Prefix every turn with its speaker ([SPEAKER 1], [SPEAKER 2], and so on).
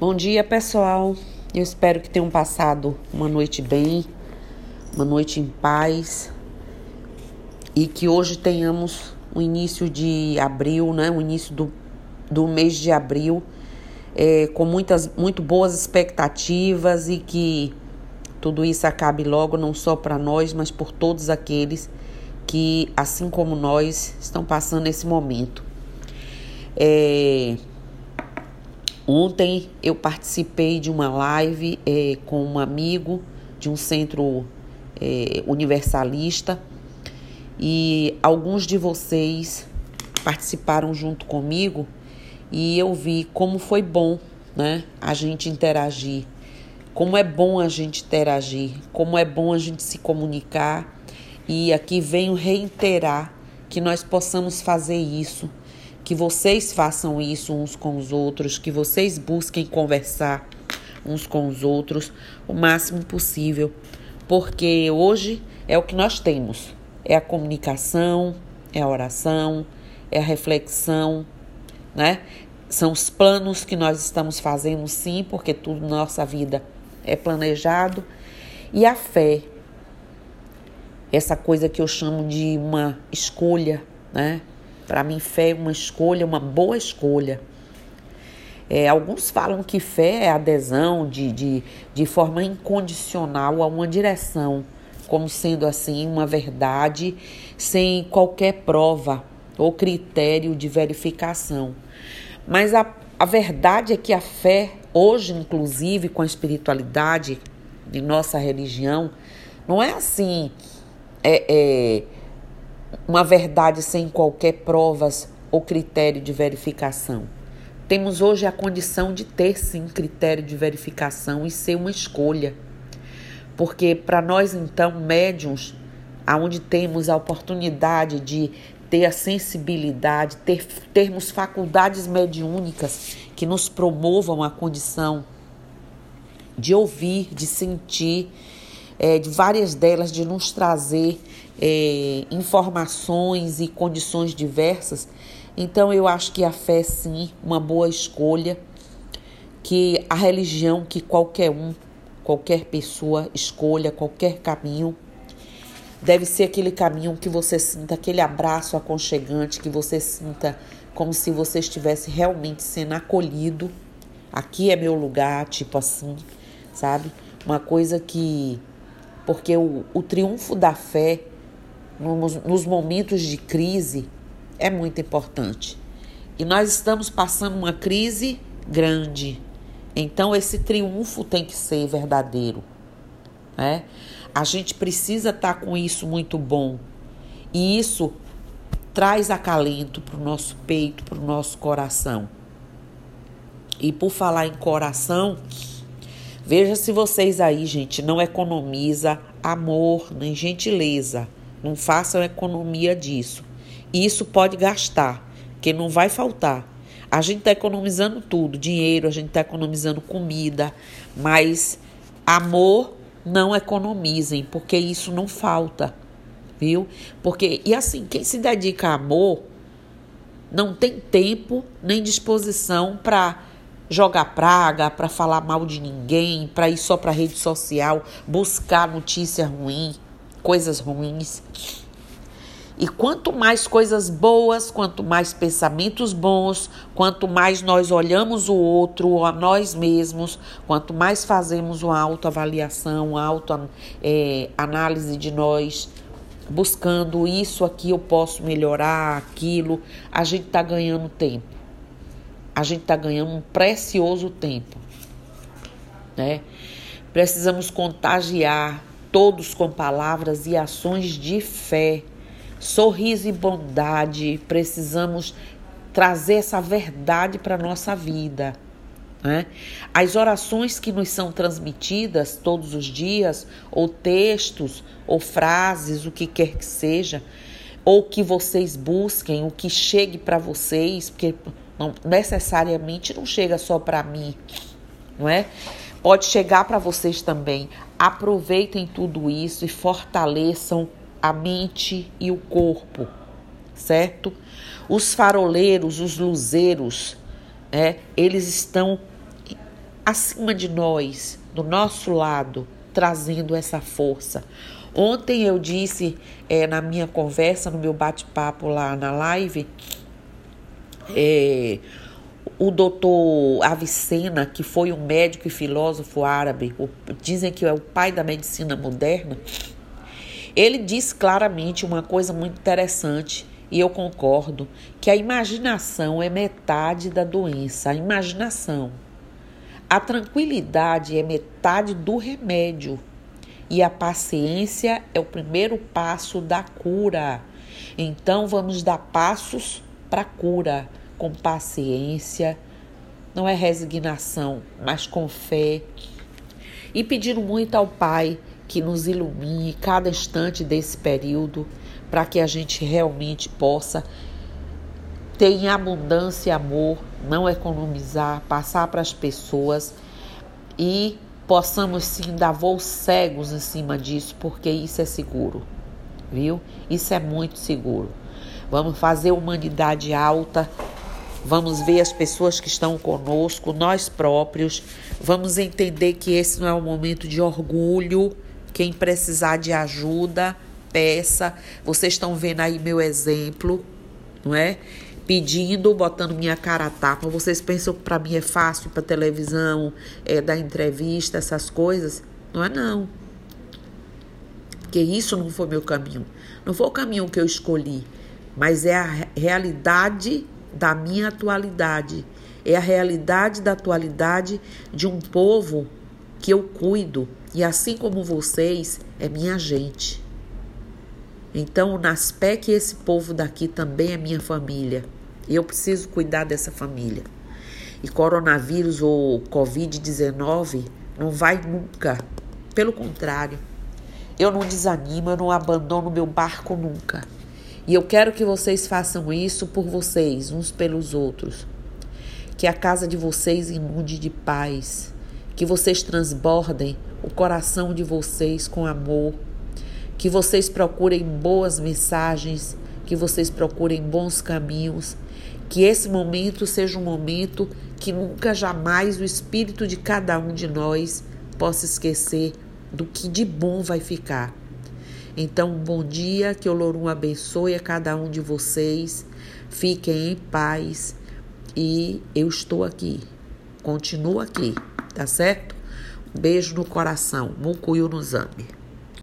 [SPEAKER 1] Bom dia, pessoal. Eu espero que tenham passado uma noite bem, uma noite em paz e que hoje tenhamos o início de abril, né? O início do, do mês de abril é, com muitas muito boas expectativas e que tudo isso acabe logo, não só para nós, mas por todos aqueles que, assim como nós, estão passando esse momento. É, Ontem eu participei de uma live é, com um amigo de um centro é, universalista. E alguns de vocês participaram junto comigo e eu vi como foi bom né, a gente interagir, como é bom a gente interagir, como é bom a gente se comunicar. E aqui venho reiterar que nós possamos fazer isso que vocês façam isso uns com os outros, que vocês busquem conversar uns com os outros o máximo possível, porque hoje é o que nós temos: é a comunicação, é a oração, é a reflexão, né? São os planos que nós estamos fazendo, sim, porque tudo na nossa vida é planejado, e a fé, essa coisa que eu chamo de uma escolha, né? Para mim, fé é uma escolha, uma boa escolha. É, alguns falam que fé é adesão de, de, de forma incondicional a uma direção, como sendo assim uma verdade sem qualquer prova ou critério de verificação. Mas a, a verdade é que a fé, hoje, inclusive com a espiritualidade de nossa religião, não é assim. É, é, uma verdade sem qualquer provas ou critério de verificação. Temos hoje a condição de ter sim critério de verificação e ser uma escolha. Porque para nós então médiums, aonde temos a oportunidade de ter a sensibilidade, ter, termos faculdades mediúnicas que nos promovam a condição de ouvir, de sentir, é, de várias delas de nos trazer é, informações e condições diversas. Então eu acho que a fé sim, uma boa escolha, que a religião que qualquer um, qualquer pessoa escolha, qualquer caminho, deve ser aquele caminho que você sinta aquele abraço aconchegante, que você sinta como se você estivesse realmente sendo acolhido. Aqui é meu lugar, tipo assim, sabe? Uma coisa que porque o, o triunfo da fé nos, nos momentos de crise é muito importante. E nós estamos passando uma crise grande. Então, esse triunfo tem que ser verdadeiro. Né? A gente precisa estar tá com isso muito bom. E isso traz acalento para o nosso peito, para o nosso coração. E por falar em coração, Veja se vocês aí, gente, não economiza amor nem gentileza. Não façam economia disso. Isso pode gastar, que não vai faltar. A gente está economizando tudo, dinheiro, a gente está economizando comida, mas amor não economizem, porque isso não falta, viu? Porque, e assim, quem se dedica a amor não tem tempo nem disposição para jogar praga, para falar mal de ninguém, para ir só para rede social, buscar notícia ruim, coisas ruins. E quanto mais coisas boas, quanto mais pensamentos bons, quanto mais nós olhamos o outro, a nós mesmos, quanto mais fazemos uma autoavaliação, uma autoanálise é, de nós, buscando isso aqui eu posso melhorar, aquilo, a gente está ganhando tempo a gente está ganhando um precioso tempo. Né? Precisamos contagiar todos com palavras e ações de fé, sorriso e bondade. Precisamos trazer essa verdade para a nossa vida. Né? As orações que nos são transmitidas todos os dias, ou textos, ou frases, o que quer que seja, ou que vocês busquem, o que chegue para vocês, porque não necessariamente não chega só para mim, não é? Pode chegar para vocês também. Aproveitem tudo isso e fortaleçam a mente e o corpo, certo? Os faroleiros, os luzeiros, é, eles estão acima de nós, do nosso lado, trazendo essa força. Ontem eu disse é, na minha conversa, no meu bate-papo lá na live, é, o doutor Avicena, que foi um médico e filósofo árabe, o, dizem que é o pai da medicina moderna, ele diz claramente uma coisa muito interessante, e eu concordo, que a imaginação é metade da doença, a imaginação. A tranquilidade é metade do remédio. E a paciência é o primeiro passo da cura. Então vamos dar passos para a cura com paciência, não é resignação, mas com fé. E pedindo muito ao Pai que nos ilumine cada instante desse período, para que a gente realmente possa ter em abundância amor, não economizar, passar para as pessoas e possamos sim dar voos cegos em cima disso, porque isso é seguro, viu? Isso é muito seguro. Vamos fazer humanidade alta, vamos ver as pessoas que estão conosco, nós próprios, vamos entender que esse não é um momento de orgulho. Quem precisar de ajuda, peça. Vocês estão vendo aí meu exemplo, não é? pedindo, botando minha cara a tapa. Vocês pensam que para mim é fácil para televisão, é, dar entrevista, essas coisas? Não é não. Porque isso não foi meu caminho. Não foi o caminho que eu escolhi, mas é a realidade da minha atualidade. É a realidade da atualidade de um povo que eu cuido. E assim como vocês, é minha gente. Então, o Naspec, esse povo daqui também é minha família. E eu preciso cuidar dessa família. E coronavírus ou Covid-19 não vai nunca. Pelo contrário, eu não desanimo, eu não abandono meu barco nunca. E eu quero que vocês façam isso por vocês, uns pelos outros. Que a casa de vocês inunde de paz. Que vocês transbordem o coração de vocês com amor. Que vocês procurem boas mensagens. Que vocês procurem bons caminhos que esse momento seja um momento que nunca jamais o espírito de cada um de nós possa esquecer do que de bom vai ficar. Então, bom dia, que o Lorum abençoe a cada um de vocês. Fiquem em paz e eu estou aqui. Continuo aqui, tá certo? Beijo no coração. Mucuyu no Zambi.